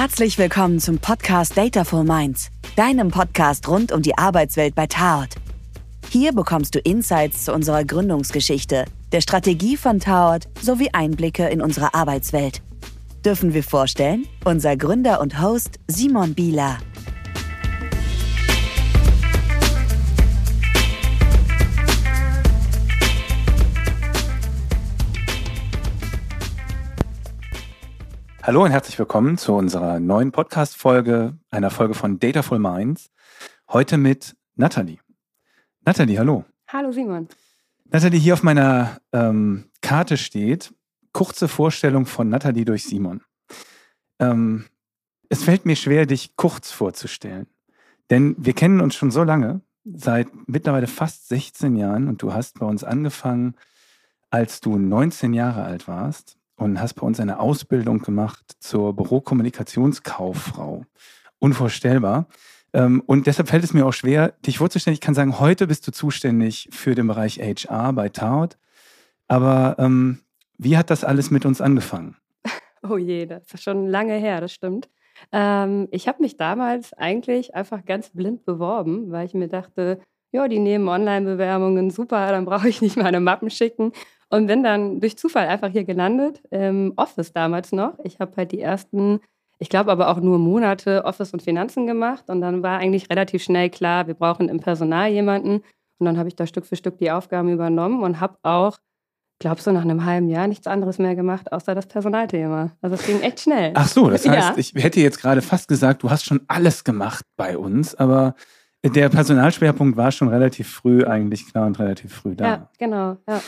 Herzlich willkommen zum Podcast Dataful Minds, deinem Podcast rund um die Arbeitswelt bei Taort. Hier bekommst du Insights zu unserer Gründungsgeschichte, der Strategie von Taort sowie Einblicke in unsere Arbeitswelt. Dürfen wir vorstellen? Unser Gründer und Host Simon Bieler. Hallo und herzlich willkommen zu unserer neuen Podcast-Folge, einer Folge von Dataful Minds. Heute mit Nathalie. Nathalie, hallo. Hallo Simon. Nathalie, hier auf meiner ähm, Karte steht, kurze Vorstellung von Nathalie durch Simon. Ähm, es fällt mir schwer, dich kurz vorzustellen. Denn wir kennen uns schon so lange, seit mittlerweile fast 16 Jahren und du hast bei uns angefangen, als du 19 Jahre alt warst und hast bei uns eine Ausbildung gemacht zur Bürokommunikationskauffrau. Unvorstellbar. Ähm, und deshalb fällt es mir auch schwer, dich vorzustellen. Ich kann sagen, heute bist du zuständig für den Bereich HR bei Taut. Aber ähm, wie hat das alles mit uns angefangen? Oh je, das ist schon lange her, das stimmt. Ähm, ich habe mich damals eigentlich einfach ganz blind beworben, weil ich mir dachte, ja, die nehmen Online-Bewerbungen, super, dann brauche ich nicht meine Mappen schicken. Und bin dann durch Zufall einfach hier gelandet, im Office damals noch. Ich habe halt die ersten, ich glaube aber auch nur Monate Office und Finanzen gemacht. Und dann war eigentlich relativ schnell klar, wir brauchen im Personal jemanden. Und dann habe ich da Stück für Stück die Aufgaben übernommen und habe auch, glaubst du, nach einem halben Jahr nichts anderes mehr gemacht, außer das Personalthema. Also es ging echt schnell. Ach so, das heißt, ja. ich hätte jetzt gerade fast gesagt, du hast schon alles gemacht bei uns, aber der Personalschwerpunkt war schon relativ früh eigentlich klar und relativ früh da. Ja, genau. Ja.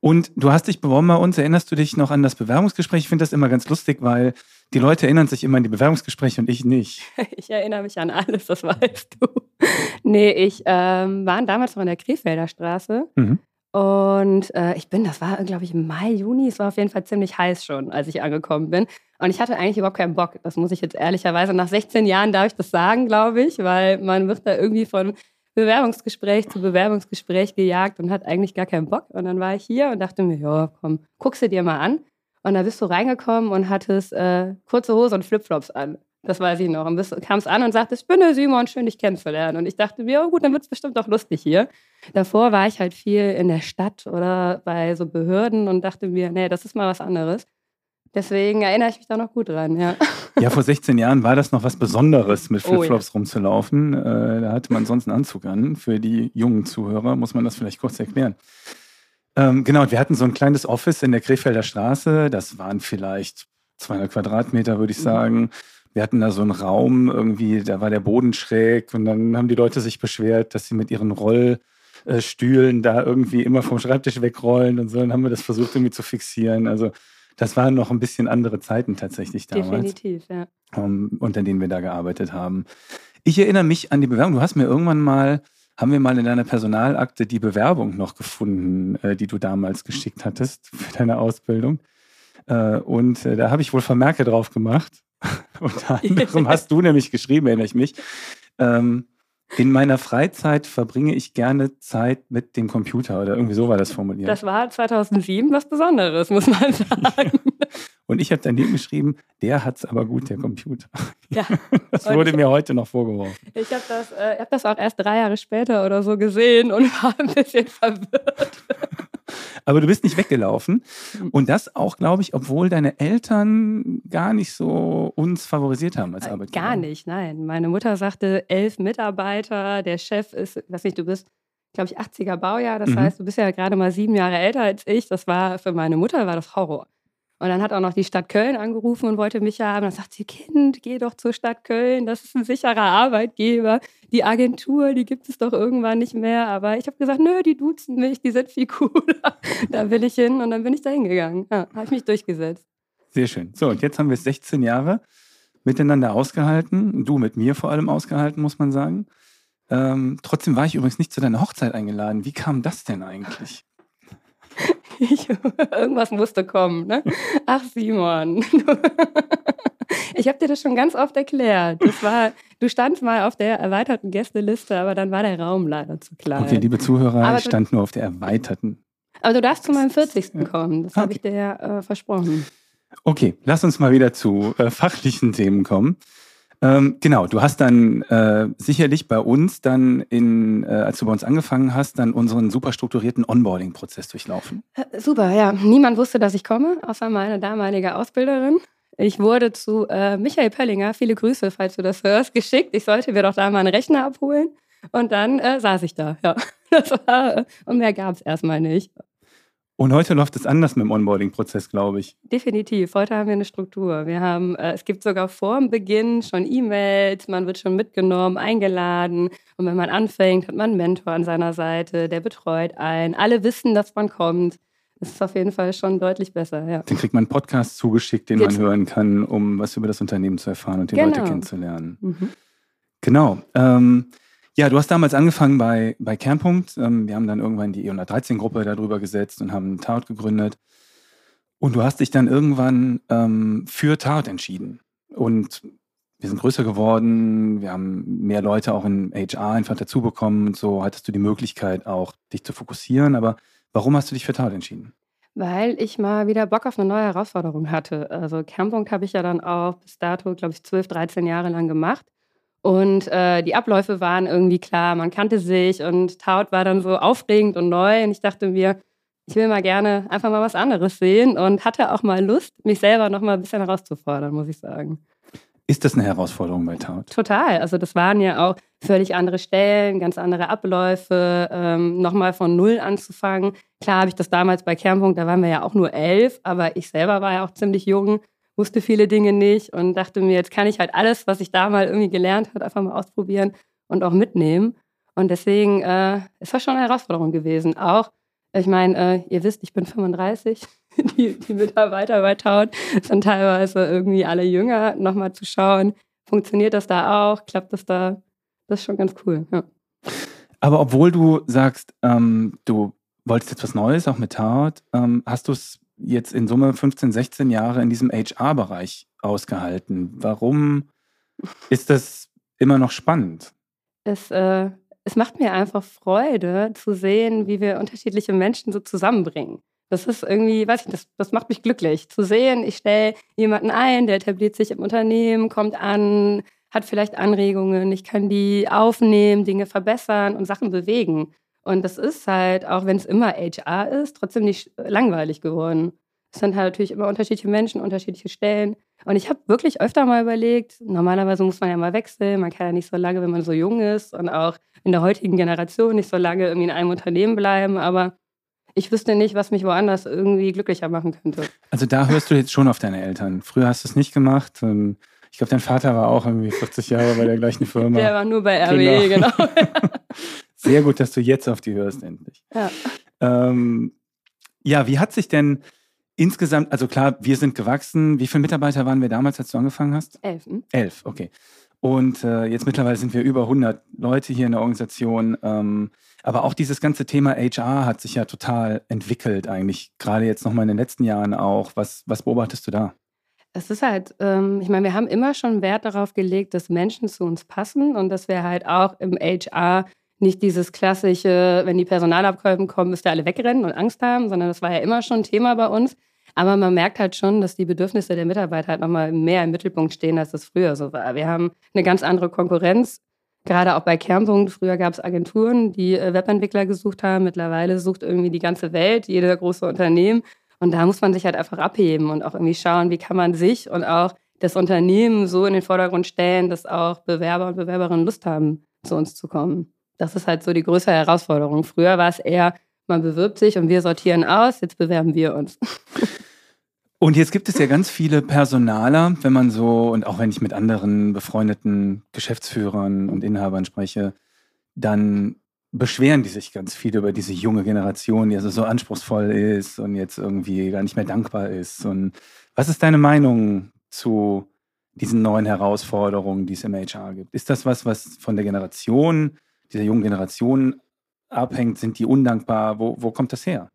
Und du hast dich beworben bei uns. Erinnerst du dich noch an das Bewerbungsgespräch? Ich finde das immer ganz lustig, weil die Leute erinnern sich immer an die Bewerbungsgespräche und ich nicht. Ich erinnere mich an alles, das weißt du. Nee, ich ähm, war damals noch in der Krefelder Straße. Mhm. Und äh, ich bin, das war, glaube ich, im Mai, Juni, es war auf jeden Fall ziemlich heiß schon, als ich angekommen bin. Und ich hatte eigentlich überhaupt keinen Bock. Das muss ich jetzt ehrlicherweise, nach 16 Jahren darf ich das sagen, glaube ich, weil man wird da irgendwie von Bewerbungsgespräch zu Bewerbungsgespräch gejagt und hat eigentlich gar keinen Bock. Und dann war ich hier und dachte mir, ja, komm, guckst du dir mal an. Und da bist du reingekommen und hattest äh, kurze Hose und Flipflops an. Das weiß ich noch. Und kamst an und sagtest, ich bin der Simon, schön dich kennenzulernen. Und ich dachte mir, oh gut, dann wird es bestimmt auch lustig hier. Davor war ich halt viel in der Stadt oder bei so Behörden und dachte mir, nee, das ist mal was anderes. Deswegen erinnere ich mich da noch gut dran, ja. Ja, vor 16 Jahren war das noch was Besonderes, mit Flipflops oh, ja. rumzulaufen. Äh, da hatte man sonst einen Anzug an. Für die jungen Zuhörer muss man das vielleicht kurz erklären. Ähm, genau, wir hatten so ein kleines Office in der Krefelder Straße. Das waren vielleicht 200 Quadratmeter, würde ich mhm. sagen. Wir hatten da so einen Raum, irgendwie, da war der Boden schräg und dann haben die Leute sich beschwert, dass sie mit ihren Rollstühlen da irgendwie immer vom Schreibtisch wegrollen und so. Dann haben wir das versucht irgendwie zu fixieren. Also das waren noch ein bisschen andere Zeiten tatsächlich damals. Definitiv, ja. Um, unter denen wir da gearbeitet haben. Ich erinnere mich an die Bewerbung. Du hast mir irgendwann mal, haben wir mal in deiner Personalakte die Bewerbung noch gefunden, äh, die du damals geschickt hattest für deine Ausbildung. Äh, und äh, da habe ich wohl Vermerke drauf gemacht. Unter anderem hast du nämlich geschrieben, erinnere ich mich. Ähm, in meiner Freizeit verbringe ich gerne Zeit mit dem Computer oder irgendwie so war das formuliert. Das war 2007 was Besonderes, muss man sagen. Und ich habe daneben geschrieben, der hat es aber gut, der Computer. Ja. Das wurde mir heute noch vorgeworfen. Ich habe das, äh, hab das auch erst drei Jahre später oder so gesehen und war ein bisschen verwirrt. Aber du bist nicht weggelaufen. Und das auch, glaube ich, obwohl deine Eltern gar nicht so uns favorisiert haben als äh, Arbeitgeber. Gar nicht, nein. Meine Mutter sagte, elf Mitarbeiter, der Chef ist, weiß nicht, du bist, glaube ich, 80er Baujahr. Das mhm. heißt, du bist ja gerade mal sieben Jahre älter als ich. Das war für meine Mutter war das Horror. Und dann hat auch noch die Stadt Köln angerufen und wollte mich haben. Dann sagt sie, Kind, geh doch zur Stadt Köln, das ist ein sicherer Arbeitgeber. Die Agentur, die gibt es doch irgendwann nicht mehr. Aber ich habe gesagt, nö, die duzen mich, die sind viel cooler. da will ich hin und dann bin ich da hingegangen. Ja, habe ich mich durchgesetzt. Sehr schön. So, und jetzt haben wir 16 Jahre miteinander ausgehalten. Du mit mir vor allem ausgehalten, muss man sagen. Ähm, trotzdem war ich übrigens nicht zu deiner Hochzeit eingeladen. Wie kam das denn eigentlich? Ich, irgendwas musste kommen. Ne? Ach, Simon. Ich habe dir das schon ganz oft erklärt. Das war, du standst mal auf der erweiterten Gästeliste, aber dann war der Raum leider zu klein. Okay, liebe Zuhörer, aber ich stand nur auf der erweiterten. Aber du darfst zu meinem 40. kommen. Das okay. habe ich dir ja äh, versprochen. Okay, lass uns mal wieder zu äh, fachlichen Themen kommen. Ähm, genau, du hast dann äh, sicherlich bei uns dann, in, äh, als du bei uns angefangen hast, dann unseren super strukturierten Onboarding-Prozess durchlaufen. Äh, super, ja. Niemand wusste, dass ich komme, außer meine damalige Ausbilderin. Ich wurde zu äh, Michael Pöllinger, viele Grüße, falls du das hörst, geschickt. Ich sollte mir doch da mal einen Rechner abholen. Und dann äh, saß ich da, ja. War, und mehr gab es erstmal nicht. Und heute läuft es anders mit dem Onboarding-Prozess, glaube ich. Definitiv. Heute haben wir eine Struktur. Wir haben, äh, es gibt sogar vor dem Beginn schon E-Mails, man wird schon mitgenommen, eingeladen. Und wenn man anfängt, hat man einen Mentor an seiner Seite, der betreut einen. Alle wissen, dass man kommt. Das ist auf jeden Fall schon deutlich besser, ja. Dann kriegt man einen Podcast zugeschickt, den Jetzt. man hören kann, um was über das Unternehmen zu erfahren und die genau. Leute kennenzulernen. Mhm. Genau. Ähm, ja, du hast damals angefangen bei, bei Kernpunkt. Ähm, wir haben dann irgendwann die E113-Gruppe darüber gesetzt und haben Taut gegründet. Und du hast dich dann irgendwann ähm, für Taut entschieden. Und wir sind größer geworden, wir haben mehr Leute auch in HR einfach dazu bekommen und so hattest du die Möglichkeit auch, dich zu fokussieren. Aber warum hast du dich für Taut entschieden? Weil ich mal wieder Bock auf eine neue Herausforderung hatte. Also Kernpunkt habe ich ja dann auch bis dato, glaube ich, 12, 13 Jahre lang gemacht. Und äh, die Abläufe waren irgendwie klar, man kannte sich und Taut war dann so aufregend und neu. Und ich dachte mir, ich will mal gerne einfach mal was anderes sehen und hatte auch mal Lust, mich selber noch mal ein bisschen herauszufordern, muss ich sagen. Ist das eine Herausforderung bei Taut? Total. Also das waren ja auch völlig andere Stellen, ganz andere Abläufe, ähm, nochmal von Null anzufangen. Klar habe ich das damals bei Kernpunkt, da waren wir ja auch nur elf, aber ich selber war ja auch ziemlich jung wusste viele Dinge nicht und dachte mir, jetzt kann ich halt alles, was ich da mal irgendwie gelernt habe, einfach mal ausprobieren und auch mitnehmen. Und deswegen äh, ist das schon eine Herausforderung gewesen. Auch, ich meine, äh, ihr wisst, ich bin 35. Die, die Mitarbeiter bei Taut sind teilweise irgendwie alle jünger. Nochmal zu schauen, funktioniert das da auch? Klappt das da? Das ist schon ganz cool. Ja. Aber obwohl du sagst, ähm, du wolltest jetzt was Neues, auch mit Taut, ähm, hast du es jetzt in Summe 15, 16 Jahre in diesem HR-Bereich ausgehalten. Warum ist das immer noch spannend? Es, äh, es macht mir einfach Freude zu sehen, wie wir unterschiedliche Menschen so zusammenbringen. Das ist irgendwie, weiß ich, das, das macht mich glücklich. Zu sehen, ich stelle jemanden ein, der etabliert sich im Unternehmen, kommt an, hat vielleicht Anregungen, ich kann die aufnehmen, Dinge verbessern und Sachen bewegen. Und das ist halt, auch wenn es immer HR ist, trotzdem nicht langweilig geworden. Es sind halt natürlich immer unterschiedliche Menschen, unterschiedliche Stellen. Und ich habe wirklich öfter mal überlegt, normalerweise muss man ja mal wechseln, man kann ja nicht so lange, wenn man so jung ist und auch in der heutigen Generation nicht so lange irgendwie in einem Unternehmen bleiben, aber ich wüsste nicht, was mich woanders irgendwie glücklicher machen könnte. Also da hörst du jetzt schon auf deine Eltern. Früher hast du es nicht gemacht. Ich glaube, dein Vater war auch irgendwie 40 Jahre bei der gleichen Firma. Der war nur bei RWE, genau. genau. Sehr gut, dass du jetzt auf die hörst, endlich. Ja. Ähm, ja, wie hat sich denn insgesamt, also klar, wir sind gewachsen. Wie viele Mitarbeiter waren wir damals, als du angefangen hast? Elf. Hm? Elf, okay. Und äh, jetzt mittlerweile sind wir über 100 Leute hier in der Organisation. Ähm, aber auch dieses ganze Thema HR hat sich ja total entwickelt eigentlich, gerade jetzt nochmal in den letzten Jahren auch. Was, was beobachtest du da? Es ist halt, ähm, ich meine, wir haben immer schon Wert darauf gelegt, dass Menschen zu uns passen und dass wir halt auch im HR nicht dieses klassische, wenn die Personalabkäufe kommen, müsst ihr alle wegrennen und Angst haben, sondern das war ja immer schon ein Thema bei uns. Aber man merkt halt schon, dass die Bedürfnisse der Mitarbeiter halt nochmal mehr im Mittelpunkt stehen, als das früher so war. Wir haben eine ganz andere Konkurrenz, gerade auch bei Kernpunkt. Früher gab es Agenturen, die äh, Webentwickler gesucht haben. Mittlerweile sucht irgendwie die ganze Welt, jeder große Unternehmen. Und da muss man sich halt einfach abheben und auch irgendwie schauen, wie kann man sich und auch das Unternehmen so in den Vordergrund stellen, dass auch Bewerber und Bewerberinnen Lust haben, zu uns zu kommen. Das ist halt so die größere Herausforderung. Früher war es eher, man bewirbt sich und wir sortieren aus, jetzt bewerben wir uns. Und jetzt gibt es ja ganz viele Personaler, wenn man so, und auch wenn ich mit anderen befreundeten Geschäftsführern und Inhabern spreche, dann beschweren die sich ganz viel über diese junge Generation, die also so anspruchsvoll ist und jetzt irgendwie gar nicht mehr dankbar ist. Und was ist deine Meinung zu diesen neuen Herausforderungen, die es im HR gibt? Ist das was, was von der Generation, dieser jungen Generation abhängt? Sind die undankbar? Wo, wo kommt das her?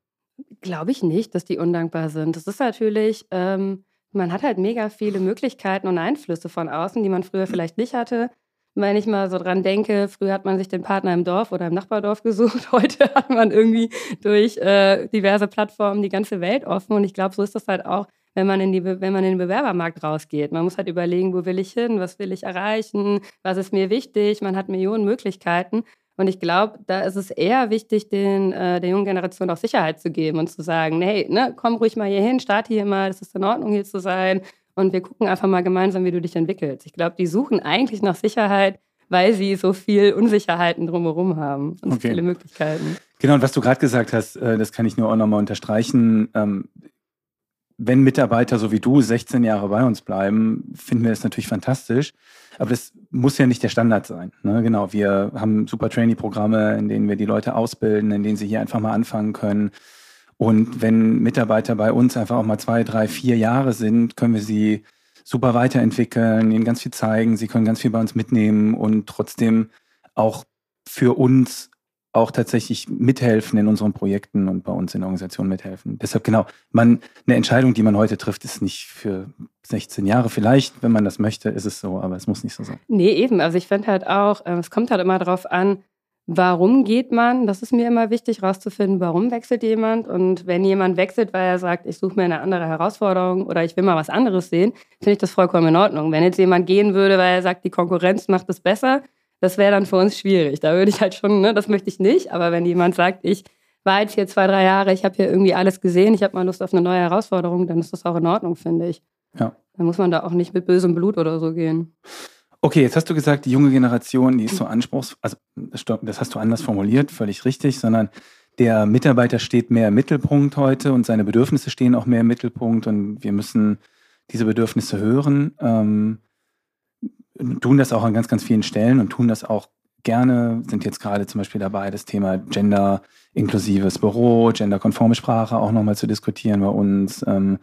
Glaube ich nicht, dass die undankbar sind. Das ist natürlich, ähm, man hat halt mega viele Möglichkeiten und Einflüsse von außen, die man früher vielleicht nicht hatte. Wenn ich mal so dran denke, früher hat man sich den Partner im Dorf oder im Nachbardorf gesucht. Heute hat man irgendwie durch äh, diverse Plattformen die ganze Welt offen. Und ich glaube, so ist das halt auch wenn man, in die, wenn man in den Bewerbermarkt rausgeht. Man muss halt überlegen, wo will ich hin, was will ich erreichen, was ist mir wichtig. Man hat Millionen Möglichkeiten. Und ich glaube, da ist es eher wichtig, den, äh, der jungen Generation auch Sicherheit zu geben und zu sagen, hey, ne, komm ruhig mal hier hin, starte hier mal, es ist in Ordnung, hier zu sein. Und wir gucken einfach mal gemeinsam, wie du dich entwickelst. Ich glaube, die suchen eigentlich nach Sicherheit, weil sie so viel Unsicherheiten drumherum haben und okay. so viele Möglichkeiten. Genau, und was du gerade gesagt hast, äh, das kann ich nur auch nochmal unterstreichen. Wenn Mitarbeiter so wie du 16 Jahre bei uns bleiben, finden wir das natürlich fantastisch. Aber das muss ja nicht der Standard sein. Ne? Genau, wir haben super Trainee-Programme, in denen wir die Leute ausbilden, in denen sie hier einfach mal anfangen können. Und wenn Mitarbeiter bei uns einfach auch mal zwei, drei, vier Jahre sind, können wir sie super weiterentwickeln, ihnen ganz viel zeigen, sie können ganz viel bei uns mitnehmen und trotzdem auch für uns auch tatsächlich mithelfen in unseren Projekten und bei uns in der Organisation mithelfen. Deshalb genau, man, eine Entscheidung, die man heute trifft, ist nicht für 16 Jahre. Vielleicht, wenn man das möchte, ist es so, aber es muss nicht so sein. Nee, eben. Also ich finde halt auch, äh, es kommt halt immer darauf an, warum geht man? Das ist mir immer wichtig, rauszufinden, warum wechselt jemand. Und wenn jemand wechselt, weil er sagt, ich suche mir eine andere Herausforderung oder ich will mal was anderes sehen, finde ich das vollkommen in Ordnung. Wenn jetzt jemand gehen würde, weil er sagt, die Konkurrenz macht es besser, das wäre dann für uns schwierig. Da würde ich halt schon, ne, das möchte ich nicht. Aber wenn jemand sagt, ich war jetzt hier zwei, drei Jahre, ich habe hier irgendwie alles gesehen, ich habe mal Lust auf eine neue Herausforderung, dann ist das auch in Ordnung, finde ich. Ja. Dann muss man da auch nicht mit bösem Blut oder so gehen. Okay, jetzt hast du gesagt, die junge Generation, die ist so anspruchsvoll, also das hast du anders formuliert, völlig richtig, sondern der Mitarbeiter steht mehr im Mittelpunkt heute und seine Bedürfnisse stehen auch mehr im Mittelpunkt und wir müssen diese Bedürfnisse hören. Ähm, tun das auch an ganz, ganz vielen Stellen und tun das auch gerne, sind jetzt gerade zum Beispiel dabei, das Thema Gender inklusives Büro, genderkonforme Sprache auch nochmal zu diskutieren bei uns. Ähm,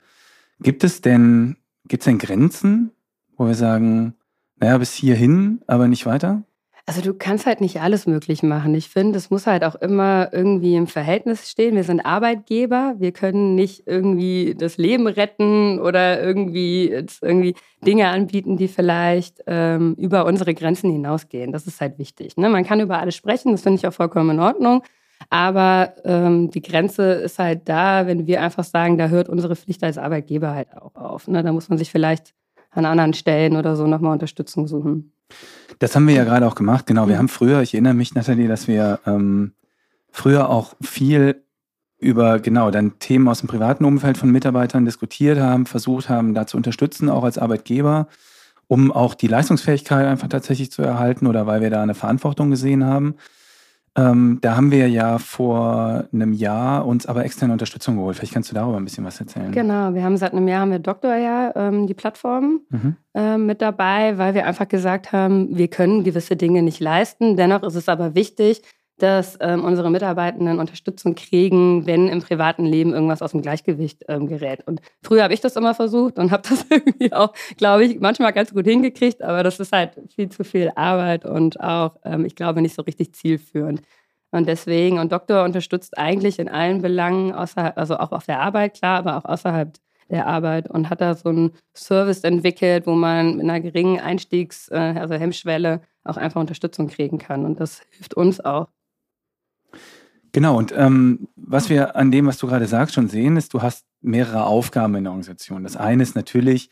gibt es denn, gibt es denn Grenzen, wo wir sagen, naja, bis hierhin, aber nicht weiter? Also du kannst halt nicht alles möglich machen. Ich finde, es muss halt auch immer irgendwie im Verhältnis stehen. Wir sind Arbeitgeber, wir können nicht irgendwie das Leben retten oder irgendwie jetzt irgendwie Dinge anbieten, die vielleicht ähm, über unsere Grenzen hinausgehen. Das ist halt wichtig. Ne? Man kann über alles sprechen, das finde ich auch vollkommen in Ordnung. Aber ähm, die Grenze ist halt da, wenn wir einfach sagen, da hört unsere Pflicht als Arbeitgeber halt auch auf. Ne? Da muss man sich vielleicht an anderen Stellen oder so nochmal Unterstützung suchen. Das haben wir ja gerade auch gemacht. Genau, wir haben früher, ich erinnere mich, Nathalie, dass wir ähm, früher auch viel über genau dann Themen aus dem privaten Umfeld von Mitarbeitern diskutiert haben, versucht haben, da zu unterstützen, auch als Arbeitgeber, um auch die Leistungsfähigkeit einfach tatsächlich zu erhalten oder weil wir da eine Verantwortung gesehen haben. Ähm, da haben wir ja vor einem Jahr uns aber externe Unterstützung geholt. Vielleicht kannst du darüber ein bisschen was erzählen. Genau, wir haben seit einem Jahr haben wir Doktor ja ähm, die Plattform mhm. ähm, mit dabei, weil wir einfach gesagt haben, wir können gewisse Dinge nicht leisten. Dennoch ist es aber wichtig, dass ähm, unsere Mitarbeitenden Unterstützung kriegen, wenn im privaten Leben irgendwas aus dem Gleichgewicht ähm, gerät. Und früher habe ich das immer versucht und habe das irgendwie auch, glaube ich, manchmal ganz gut hingekriegt, aber das ist halt viel zu viel Arbeit und auch, ähm, ich glaube, nicht so richtig zielführend. Und deswegen, und Doktor unterstützt eigentlich in allen Belangen, außerhalb, also auch auf der Arbeit, klar, aber auch außerhalb der Arbeit und hat da so einen Service entwickelt, wo man mit einer geringen Einstiegs-, äh, also Hemmschwelle auch einfach Unterstützung kriegen kann. Und das hilft uns auch. Genau, und ähm, was wir an dem, was du gerade sagst, schon sehen, ist, du hast mehrere Aufgaben in der Organisation. Das eine ist natürlich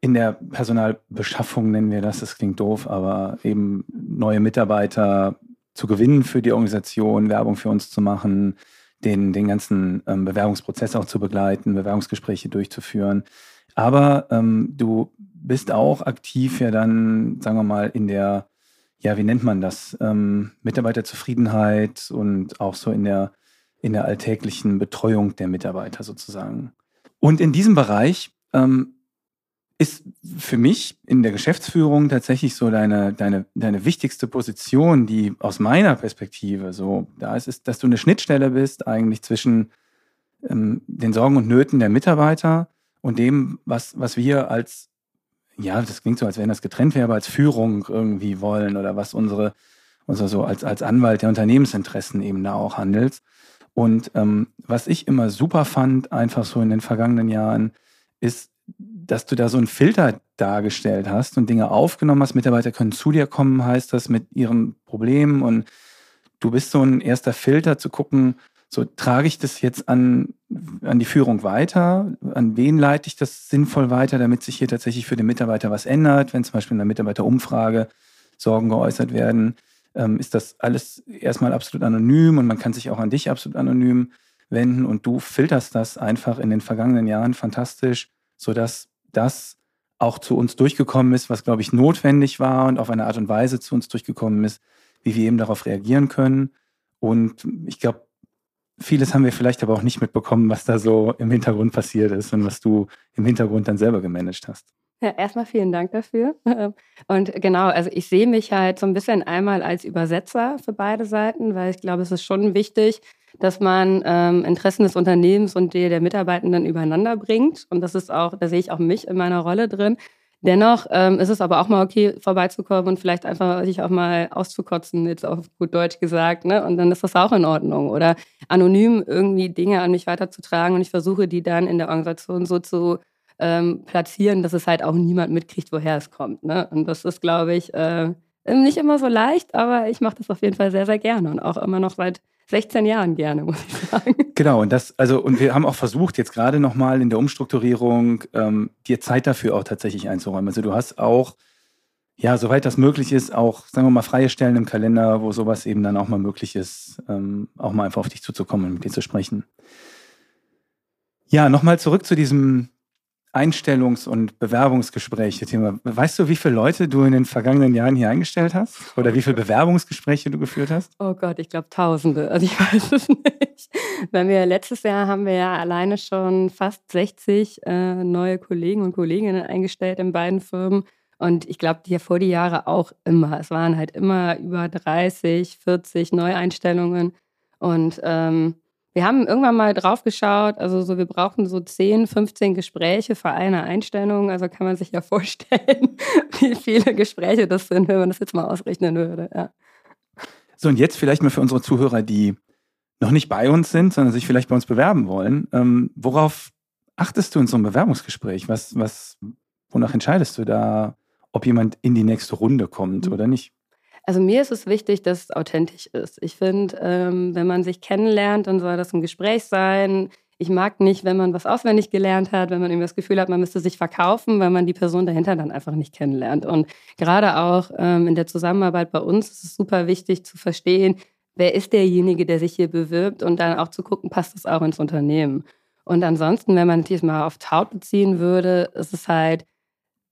in der Personalbeschaffung, nennen wir das, das klingt doof, aber eben neue Mitarbeiter zu gewinnen für die Organisation, Werbung für uns zu machen, den, den ganzen ähm, Bewerbungsprozess auch zu begleiten, Bewerbungsgespräche durchzuführen. Aber ähm, du bist auch aktiv ja dann, sagen wir mal, in der ja, wie nennt man das? Ähm, Mitarbeiterzufriedenheit und auch so in der, in der alltäglichen Betreuung der Mitarbeiter sozusagen. Und in diesem Bereich ähm, ist für mich in der Geschäftsführung tatsächlich so deine, deine, deine wichtigste Position, die aus meiner Perspektive so da ist, ist, dass du eine Schnittstelle bist eigentlich zwischen ähm, den Sorgen und Nöten der Mitarbeiter und dem, was, was wir als ja, das klingt so, als wenn das getrennt wäre, aber als Führung irgendwie wollen oder was unsere, unser so als, als Anwalt der Unternehmensinteressen eben da auch handelt. Und ähm, was ich immer super fand, einfach so in den vergangenen Jahren, ist, dass du da so einen Filter dargestellt hast und Dinge aufgenommen hast. Mitarbeiter können zu dir kommen, heißt das, mit ihren Problemen. Und du bist so ein erster Filter zu gucken, So trage ich das jetzt an, an die Führung weiter? An wen leite ich das sinnvoll weiter, damit sich hier tatsächlich für den Mitarbeiter was ändert? Wenn zum Beispiel in einer Mitarbeiterumfrage Sorgen geäußert werden, ähm, ist das alles erstmal absolut anonym und man kann sich auch an dich absolut anonym wenden und du filterst das einfach in den vergangenen Jahren fantastisch, sodass das auch zu uns durchgekommen ist, was, glaube ich, notwendig war und auf eine Art und Weise zu uns durchgekommen ist, wie wir eben darauf reagieren können. Und ich glaube, vieles haben wir vielleicht aber auch nicht mitbekommen, was da so im Hintergrund passiert ist und was du im Hintergrund dann selber gemanagt hast. Ja, erstmal vielen Dank dafür. Und genau, also ich sehe mich halt so ein bisschen einmal als Übersetzer für beide Seiten, weil ich glaube, es ist schon wichtig, dass man ähm, Interessen des Unternehmens und die der Mitarbeitenden übereinander bringt. Und das ist auch, da sehe ich auch mich in meiner Rolle drin. Dennoch ähm, ist es aber auch mal okay, vorbeizukommen und vielleicht einfach sich auch mal auszukotzen, jetzt auf gut Deutsch gesagt. Ne? Und dann ist das auch in Ordnung. Oder anonym irgendwie Dinge an mich weiterzutragen und ich versuche die dann in der Organisation so zu ähm, platzieren, dass es halt auch niemand mitkriegt, woher es kommt. Ne? Und das ist, glaube ich, äh, nicht immer so leicht, aber ich mache das auf jeden Fall sehr, sehr gerne und auch immer noch seit 16 Jahren gerne, muss ich sagen. Genau, und das, also, und wir haben auch versucht, jetzt gerade nochmal in der Umstrukturierung, ähm, dir Zeit dafür auch tatsächlich einzuräumen. Also du hast auch, ja, soweit das möglich ist, auch, sagen wir mal, freie Stellen im Kalender, wo sowas eben dann auch mal möglich ist, ähm, auch mal einfach auf dich zuzukommen und mit dir zu sprechen. Ja, nochmal zurück zu diesem Einstellungs- und Bewerbungsgespräche Thema. Weißt du, wie viele Leute du in den vergangenen Jahren hier eingestellt hast? Oder wie viele Bewerbungsgespräche du geführt hast? Oh Gott, ich glaube Tausende. Also ich weiß es nicht. Wenn wir letztes Jahr haben wir ja alleine schon fast 60 äh, neue Kollegen und Kolleginnen eingestellt in beiden Firmen. Und ich glaube, die vor die Jahre auch immer. Es waren halt immer über 30, 40 Neueinstellungen. Und ähm, wir haben irgendwann mal drauf geschaut, also so, wir brauchen so 10, 15 Gespräche für eine Einstellung. Also kann man sich ja vorstellen, wie viele Gespräche das sind, wenn man das jetzt mal ausrechnen würde. Ja. So, und jetzt vielleicht mal für unsere Zuhörer, die noch nicht bei uns sind, sondern sich vielleicht bei uns bewerben wollen. Ähm, worauf achtest du in so einem Bewerbungsgespräch? Was, was, wonach entscheidest du da, ob jemand in die nächste Runde kommt mhm. oder nicht? Also mir ist es wichtig, dass es authentisch ist. Ich finde, ähm, wenn man sich kennenlernt, dann soll das ein Gespräch sein. Ich mag nicht, wenn man was auswendig gelernt hat, wenn man irgendwie das Gefühl hat, man müsste sich verkaufen, weil man die Person dahinter dann einfach nicht kennenlernt. Und gerade auch ähm, in der Zusammenarbeit bei uns ist es super wichtig zu verstehen, wer ist derjenige, der sich hier bewirbt und dann auch zu gucken, passt das auch ins Unternehmen. Und ansonsten, wenn man natürlich mal auf Taut beziehen würde, ist es halt,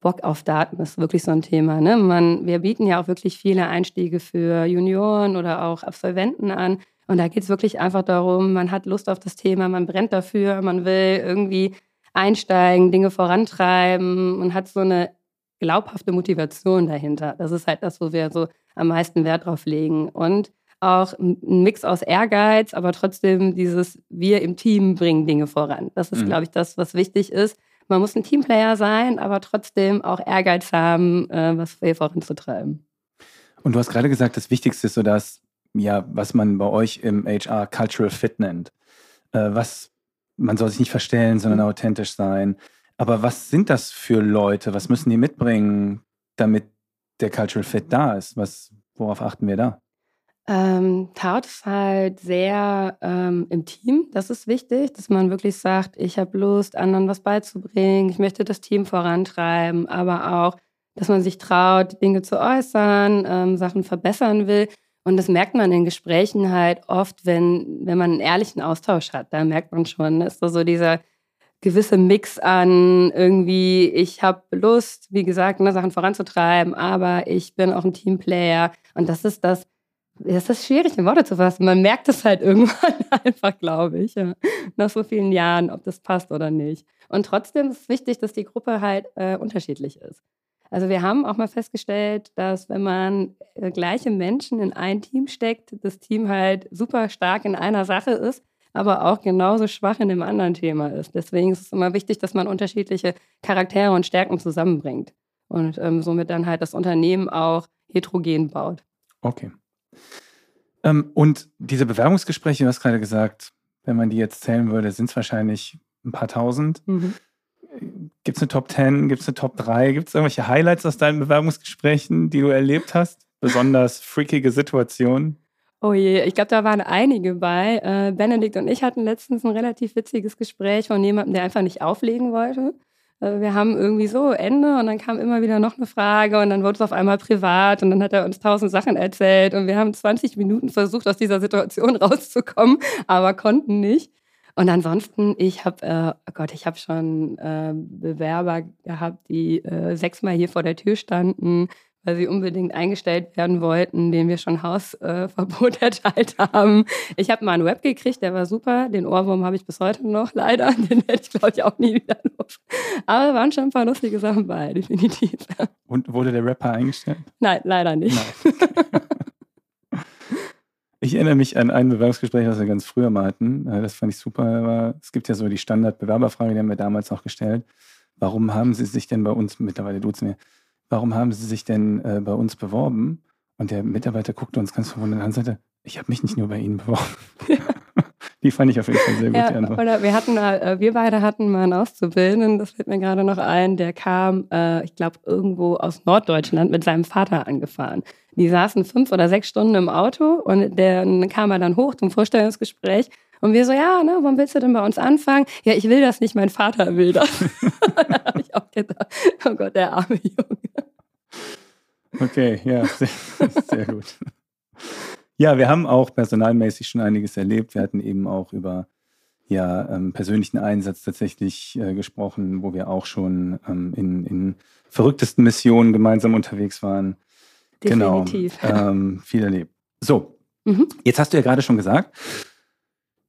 Bock auf Daten ist wirklich so ein Thema. Ne? Man, wir bieten ja auch wirklich viele Einstiege für Junioren oder auch Absolventen an. Und da geht es wirklich einfach darum, man hat Lust auf das Thema, man brennt dafür, man will irgendwie einsteigen, Dinge vorantreiben und hat so eine glaubhafte Motivation dahinter. Das ist halt das, wo wir so am meisten Wert drauf legen. Und auch ein Mix aus Ehrgeiz, aber trotzdem dieses Wir im Team bringen Dinge voran. Das ist, mhm. glaube ich, das, was wichtig ist man muss ein Teamplayer sein, aber trotzdem auch Ehrgeiz haben, äh, was voranzutreiben. Und du hast gerade gesagt, das Wichtigste ist so das, ja, was man bei euch im HR Cultural Fit nennt. Äh, was, man soll sich nicht verstellen, sondern mhm. authentisch sein. Aber was sind das für Leute? Was müssen die mitbringen, damit der Cultural Fit da ist? Was, worauf achten wir da? Ähm, Taut ist halt sehr ähm, im Team. Das ist wichtig, dass man wirklich sagt, ich habe Lust, anderen was beizubringen. Ich möchte das Team vorantreiben, aber auch, dass man sich traut, Dinge zu äußern, ähm, Sachen verbessern will. Und das merkt man in Gesprächen halt oft, wenn, wenn man einen ehrlichen Austausch hat. Da merkt man schon, ist da so dieser gewisse Mix an irgendwie, ich habe Lust, wie gesagt, ne, Sachen voranzutreiben, aber ich bin auch ein Teamplayer. Und das ist das, ist schwierig in Worte zu fassen. Man merkt es halt irgendwann einfach, glaube ich, ja. nach so vielen Jahren, ob das passt oder nicht. Und trotzdem ist es wichtig, dass die Gruppe halt äh, unterschiedlich ist. Also wir haben auch mal festgestellt, dass wenn man äh, gleiche Menschen in ein Team steckt, das Team halt super stark in einer Sache ist, aber auch genauso schwach in dem anderen Thema ist. Deswegen ist es immer wichtig, dass man unterschiedliche Charaktere und Stärken zusammenbringt und ähm, somit dann halt das Unternehmen auch heterogen baut. Okay. Ähm, und diese Bewerbungsgespräche, du hast gerade gesagt, wenn man die jetzt zählen würde, sind es wahrscheinlich ein paar tausend. Mhm. Gibt es eine Top 10? Gibt es eine Top 3? Gibt es irgendwelche Highlights aus deinen Bewerbungsgesprächen, die du erlebt hast? Besonders freakige Situationen? Oh je, ich glaube, da waren einige bei. Äh, Benedikt und ich hatten letztens ein relativ witziges Gespräch von jemandem, der einfach nicht auflegen wollte. Äh, wir haben irgendwie so Ende und dann kam immer wieder noch eine Frage und dann wurde es auf einmal privat und dann hat er uns tausend Sachen erzählt und wir haben 20 Minuten versucht, aus dieser Situation rauszukommen, aber konnten nicht. Und ansonsten, ich habe, äh, oh Gott, ich habe schon äh, Bewerber gehabt, die äh, sechsmal hier vor der Tür standen, weil sie unbedingt eingestellt werden wollten, denen wir schon Hausverbot äh, erteilt haben. Ich habe mal einen Web gekriegt, der war super. Den Ohrwurm habe ich bis heute noch, leider. Den werde ich, glaube ich, auch nie wieder los. Aber waren schon ein paar lustige Sachen bei, definitiv. Und wurde der Rapper eingestellt? Nein, leider nicht. Nein. Ich erinnere mich an ein Bewerbungsgespräch, was wir ganz früher mal hatten. Äh, das fand ich super. Es gibt ja so die Standard-Bewerberfrage, die haben wir damals auch gestellt. Warum haben Sie sich denn bei uns, mittlerweile duzen wir, warum haben Sie sich denn äh, bei uns beworben? Und der Mitarbeiter guckte uns ganz verwundert an und sagte, ich habe mich nicht nur bei Ihnen beworben. die fand ich auf jeden Fall sehr gut, ja. Oder wir hatten äh, wir beide hatten mal einen Auszubildenden, das fällt mir gerade noch ein, der kam, äh, ich glaube, irgendwo aus Norddeutschland mit seinem Vater angefahren. Die saßen fünf oder sechs Stunden im Auto und dann kam er dann hoch zum Vorstellungsgespräch und wir so, ja, ne, wann willst du denn bei uns anfangen? Ja, ich will das nicht, mein Vater will das. da habe ich auch gedacht, oh Gott, der arme Junge. Okay, ja, sehr, sehr gut. Ja, wir haben auch personalmäßig schon einiges erlebt. Wir hatten eben auch über ja, ähm, persönlichen Einsatz tatsächlich äh, gesprochen, wo wir auch schon ähm, in, in verrücktesten Missionen gemeinsam unterwegs waren. Genau, Definitiv. Genau, ähm, viel erlebt. So, mhm. jetzt hast du ja gerade schon gesagt,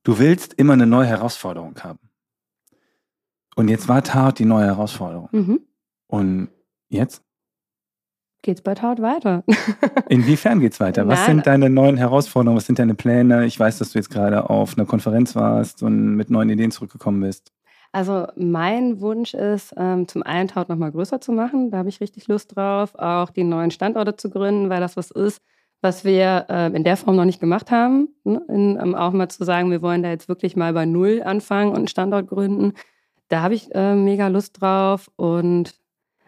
du willst immer eine neue Herausforderung haben. Und jetzt war Tat die neue Herausforderung. Mhm. Und jetzt? Geht's bei Tat weiter. Inwiefern geht's weiter? Was Nein. sind deine neuen Herausforderungen? Was sind deine Pläne? Ich weiß, dass du jetzt gerade auf einer Konferenz warst und mit neuen Ideen zurückgekommen bist. Also mein Wunsch ist, ähm, zum einen Taut nochmal größer zu machen. Da habe ich richtig Lust drauf, auch die neuen Standorte zu gründen, weil das was ist, was wir äh, in der Form noch nicht gemacht haben. Ne? In, ähm, auch mal zu sagen, wir wollen da jetzt wirklich mal bei Null anfangen und einen Standort gründen. Da habe ich äh, mega Lust drauf. Und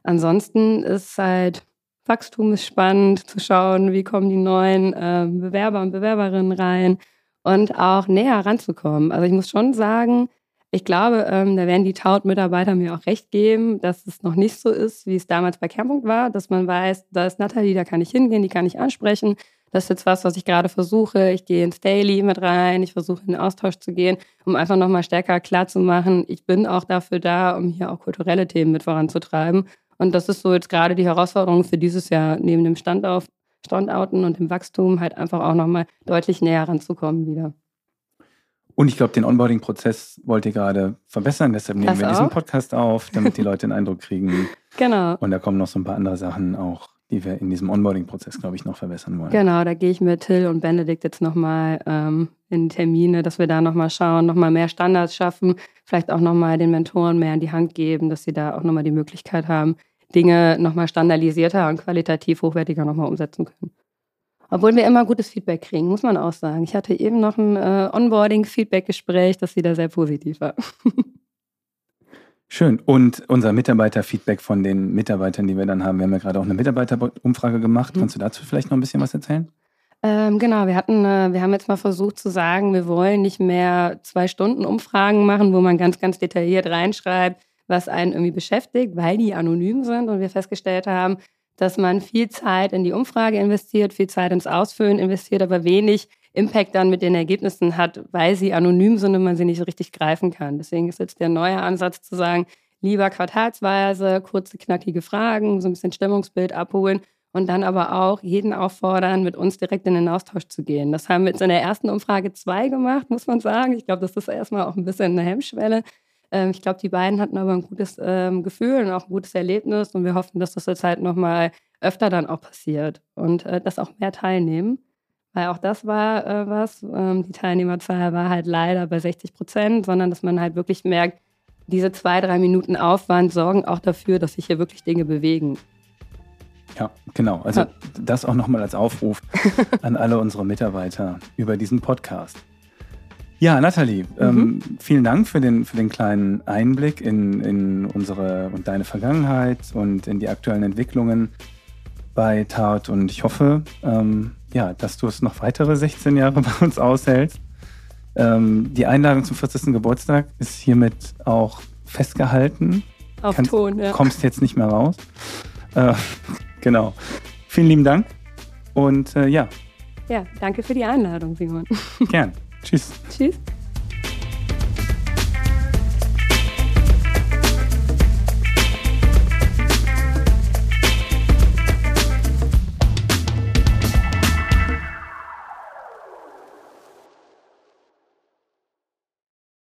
ansonsten ist halt Wachstum ist spannend, zu schauen, wie kommen die neuen äh, Bewerber und Bewerberinnen rein und auch näher ranzukommen. Also ich muss schon sagen, ich glaube, ähm, da werden die Taut-Mitarbeiter mir auch recht geben, dass es noch nicht so ist, wie es damals bei Kernpunkt war, dass man weiß, da ist Nathalie, da kann ich hingehen, die kann ich ansprechen. Das ist jetzt was, was ich gerade versuche. Ich gehe ins Daily mit rein, ich versuche in den Austausch zu gehen, um einfach nochmal stärker klarzumachen, ich bin auch dafür da, um hier auch kulturelle Themen mit voranzutreiben und das ist so jetzt gerade die Herausforderung für dieses Jahr, neben dem Standauf, Standouten und dem Wachstum halt einfach auch nochmal deutlich näher ranzukommen wieder. Und ich glaube, den Onboarding-Prozess wollt ihr gerade verbessern, deshalb nehmen das wir auch. diesen Podcast auf, damit die Leute einen Eindruck kriegen. Genau. Und da kommen noch so ein paar andere Sachen auch, die wir in diesem Onboarding-Prozess, glaube ich, noch verbessern wollen. Genau, da gehe ich mit Till und Benedikt jetzt nochmal ähm, in Termine, dass wir da nochmal schauen, nochmal mehr Standards schaffen, vielleicht auch nochmal den Mentoren mehr in die Hand geben, dass sie da auch nochmal die Möglichkeit haben, Dinge nochmal standardisierter und qualitativ hochwertiger nochmal umsetzen können. Obwohl wir immer gutes Feedback kriegen, muss man auch sagen. Ich hatte eben noch ein äh, Onboarding-Feedback-Gespräch, das wieder sehr positiv war. Schön. Und unser Mitarbeiter-Feedback von den Mitarbeitern, die wir dann haben. Wir haben ja gerade auch eine Mitarbeiterumfrage gemacht. Mhm. Kannst du dazu vielleicht noch ein bisschen was erzählen? Ähm, genau, wir hatten, äh, wir haben jetzt mal versucht zu sagen, wir wollen nicht mehr zwei Stunden Umfragen machen, wo man ganz, ganz detailliert reinschreibt, was einen irgendwie beschäftigt, weil die anonym sind und wir festgestellt haben, dass man viel Zeit in die Umfrage investiert, viel Zeit ins Ausfüllen investiert, aber wenig Impact dann mit den Ergebnissen hat, weil sie anonym sind und man sie nicht so richtig greifen kann. Deswegen ist jetzt der neue Ansatz zu sagen, lieber quartalsweise, kurze, knackige Fragen, so ein bisschen Stimmungsbild abholen und dann aber auch jeden auffordern, mit uns direkt in den Austausch zu gehen. Das haben wir jetzt in der ersten Umfrage zwei gemacht, muss man sagen. Ich glaube, das ist erstmal auch ein bisschen eine Hemmschwelle. Ähm, ich glaube, die beiden hatten aber ein gutes ähm, Gefühl und auch ein gutes Erlebnis und wir hoffen, dass das jetzt halt nochmal öfter dann auch passiert und äh, dass auch mehr teilnehmen. Weil auch das war äh, was, ähm, die Teilnehmerzahl war halt leider bei 60 Prozent, sondern dass man halt wirklich merkt, diese zwei, drei Minuten Aufwand sorgen auch dafür, dass sich hier wirklich Dinge bewegen. Ja, genau. Also ja. das auch nochmal als Aufruf an alle unsere Mitarbeiter über diesen Podcast. Ja, Nathalie, mhm. ähm, vielen Dank für den, für den kleinen Einblick in, in unsere und deine Vergangenheit und in die aktuellen Entwicklungen bei Tart. Und ich hoffe, ähm, ja, dass du es noch weitere 16 Jahre bei uns aushältst. Ähm, die Einladung zum 40. Geburtstag ist hiermit auch festgehalten. Auf Kannst, Ton, ja. Kommst jetzt nicht mehr raus. Äh, genau. Vielen lieben Dank und äh, ja. Ja, danke für die Einladung, Simon. Gern. Tschüss. Tschüss.